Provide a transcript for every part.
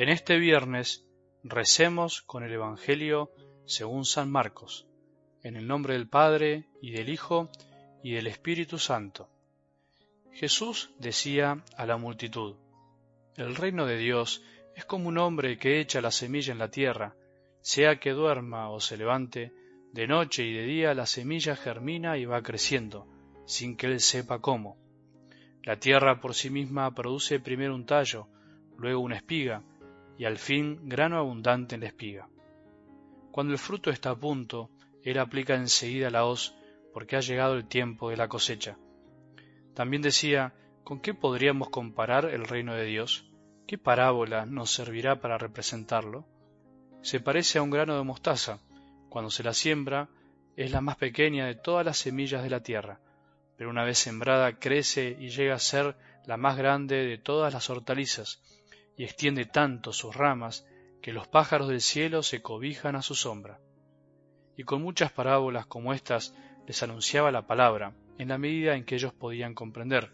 En este viernes recemos con el Evangelio según San Marcos, en el nombre del Padre y del Hijo y del Espíritu Santo. Jesús decía a la multitud, El reino de Dios es como un hombre que echa la semilla en la tierra, sea que duerma o se levante, de noche y de día la semilla germina y va creciendo, sin que él sepa cómo. La tierra por sí misma produce primero un tallo, luego una espiga, y al fin grano abundante en la espiga. Cuando el fruto está a punto, él aplica enseguida la hoz, porque ha llegado el tiempo de la cosecha. También decía, ¿con qué podríamos comparar el reino de Dios? ¿Qué parábola nos servirá para representarlo? Se parece a un grano de mostaza. Cuando se la siembra, es la más pequeña de todas las semillas de la tierra, pero una vez sembrada crece y llega a ser la más grande de todas las hortalizas, y extiende tanto sus ramas que los pájaros del cielo se cobijan a su sombra. Y con muchas parábolas como estas les anunciaba la palabra, en la medida en que ellos podían comprender.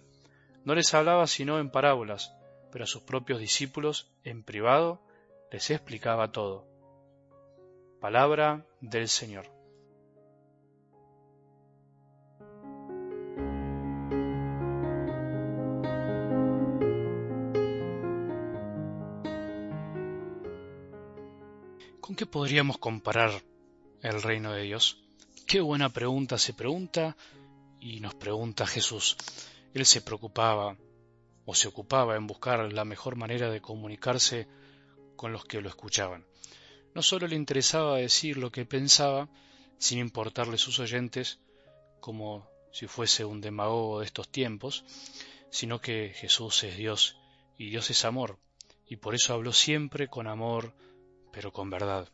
No les hablaba sino en parábolas, pero a sus propios discípulos, en privado, les explicaba todo. Palabra del Señor. ¿Con qué podríamos comparar el reino de Dios? Qué buena pregunta se pregunta y nos pregunta Jesús. Él se preocupaba o se ocupaba en buscar la mejor manera de comunicarse con los que lo escuchaban. No solo le interesaba decir lo que pensaba, sin importarle sus oyentes, como si fuese un demagogo de estos tiempos, sino que Jesús es Dios y Dios es amor, y por eso habló siempre con amor, pero con verdad.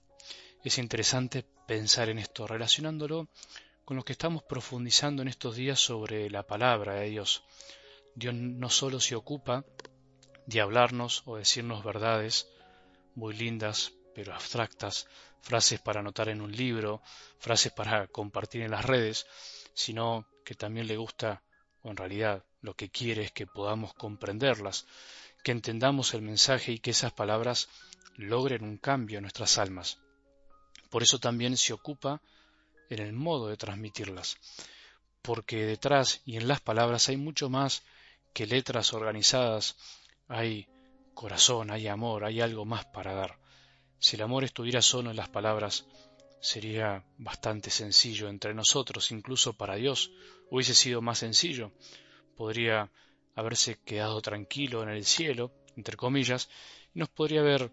Es interesante pensar en esto, relacionándolo con lo que estamos profundizando en estos días sobre la palabra de Dios. Dios no solo se ocupa de hablarnos o decirnos verdades muy lindas, pero abstractas, frases para anotar en un libro, frases para compartir en las redes, sino que también le gusta, o en realidad lo que quiere es que podamos comprenderlas, que entendamos el mensaje y que esas palabras logren un cambio en nuestras almas. Por eso también se ocupa en el modo de transmitirlas, porque detrás y en las palabras hay mucho más que letras organizadas, hay corazón, hay amor, hay algo más para dar. Si el amor estuviera solo en las palabras, sería bastante sencillo entre nosotros, incluso para Dios hubiese sido más sencillo. Podría haberse quedado tranquilo en el cielo, entre comillas, y nos podría haber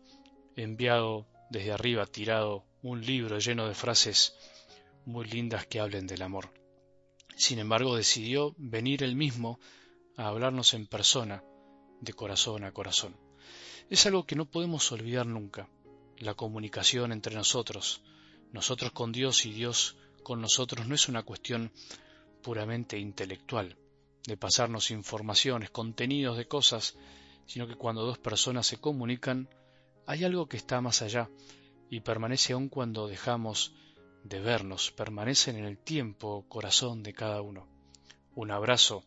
enviado desde arriba, tirado un libro lleno de frases muy lindas que hablen del amor. Sin embargo, decidió venir él mismo a hablarnos en persona, de corazón a corazón. Es algo que no podemos olvidar nunca, la comunicación entre nosotros, nosotros con Dios y Dios con nosotros no es una cuestión puramente intelectual, de pasarnos informaciones, contenidos de cosas, sino que cuando dos personas se comunican, hay algo que está más allá y permanece aun cuando dejamos de vernos, permanecen en el tiempo, corazón de cada uno. Un abrazo,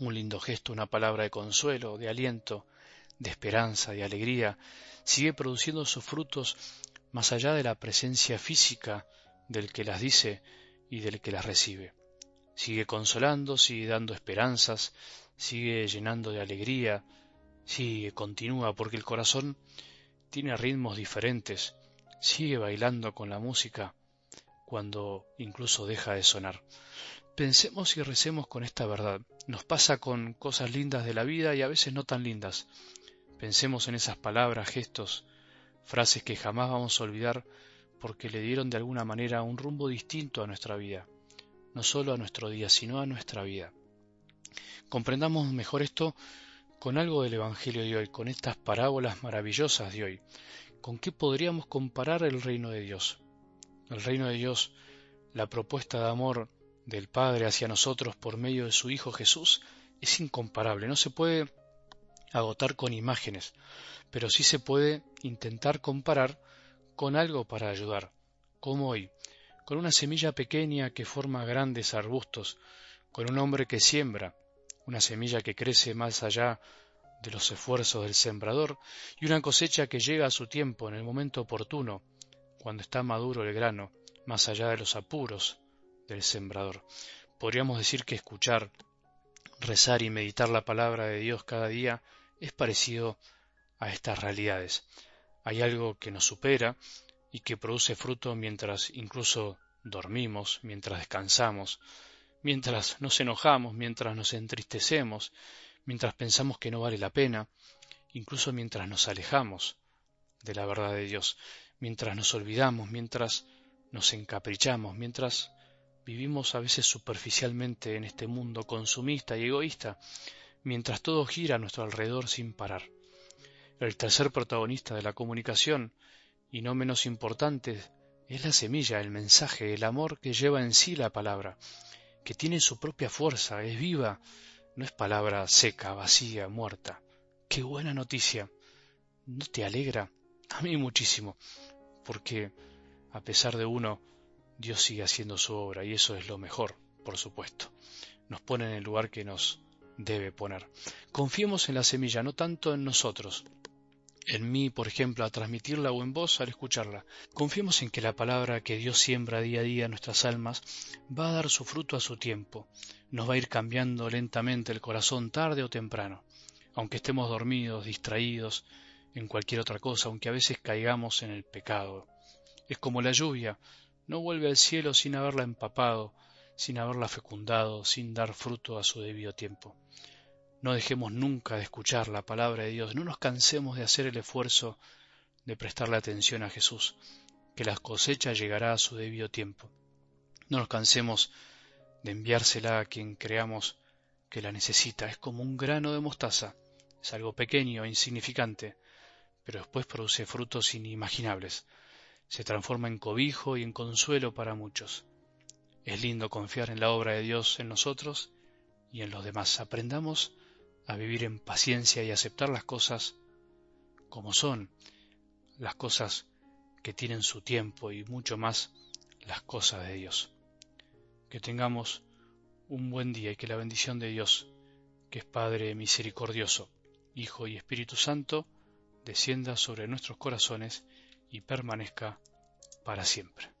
un lindo gesto, una palabra de consuelo, de aliento, de esperanza, de alegría, sigue produciendo sus frutos más allá de la presencia física del que las dice y del que las recibe. Sigue consolando, sigue dando esperanzas, sigue llenando de alegría, sigue, continúa, porque el corazón tiene ritmos diferentes, sigue bailando con la música cuando incluso deja de sonar. Pensemos y recemos con esta verdad. Nos pasa con cosas lindas de la vida y a veces no tan lindas. Pensemos en esas palabras, gestos, frases que jamás vamos a olvidar porque le dieron de alguna manera un rumbo distinto a nuestra vida, no solo a nuestro día, sino a nuestra vida. Comprendamos mejor esto con algo del Evangelio de hoy, con estas parábolas maravillosas de hoy. ¿Con qué podríamos comparar el reino de Dios? El reino de Dios, la propuesta de amor del Padre hacia nosotros por medio de su Hijo Jesús, es incomparable. No se puede agotar con imágenes, pero sí se puede intentar comparar con algo para ayudar, como hoy, con una semilla pequeña que forma grandes arbustos, con un hombre que siembra, una semilla que crece más allá de los esfuerzos del sembrador y una cosecha que llega a su tiempo en el momento oportuno, cuando está maduro el grano, más allá de los apuros del sembrador. Podríamos decir que escuchar, rezar y meditar la palabra de Dios cada día es parecido a estas realidades. Hay algo que nos supera y que produce fruto mientras incluso dormimos, mientras descansamos, mientras nos enojamos, mientras nos entristecemos, mientras pensamos que no vale la pena, incluso mientras nos alejamos de la verdad de Dios, mientras nos olvidamos, mientras nos encaprichamos, mientras vivimos a veces superficialmente en este mundo consumista y egoísta, mientras todo gira a nuestro alrededor sin parar. El tercer protagonista de la comunicación, y no menos importante, es la semilla, el mensaje, el amor que lleva en sí la palabra, que tiene su propia fuerza, es viva, no es palabra seca, vacía, muerta. ¡Qué buena noticia! ¿No te alegra? A mí muchísimo, porque a pesar de uno, Dios sigue haciendo su obra y eso es lo mejor, por supuesto. Nos pone en el lugar que nos debe poner. Confiemos en la semilla, no tanto en nosotros, en mí, por ejemplo, a transmitirla o en vos al escucharla. Confiemos en que la palabra que Dios siembra día a día en nuestras almas va a dar su fruto a su tiempo, nos va a ir cambiando lentamente el corazón tarde o temprano, aunque estemos dormidos, distraídos, en cualquier otra cosa, aunque a veces caigamos en el pecado. Es como la lluvia, no vuelve al cielo sin haberla empapado, sin haberla fecundado, sin dar fruto a su debido tiempo. No dejemos nunca de escuchar la palabra de Dios, no nos cansemos de hacer el esfuerzo de prestarle atención a Jesús, que la cosecha llegará a su debido tiempo. No nos cansemos de enviársela a quien creamos que la necesita. Es como un grano de mostaza, es algo pequeño e insignificante, pero después produce frutos inimaginables. Se transforma en cobijo y en consuelo para muchos. Es lindo confiar en la obra de Dios en nosotros y en los demás. Aprendamos a vivir en paciencia y aceptar las cosas como son, las cosas que tienen su tiempo y mucho más las cosas de Dios. Que tengamos un buen día y que la bendición de Dios, que es Padre misericordioso, Hijo y Espíritu Santo, descienda sobre nuestros corazones y permanezca para siempre.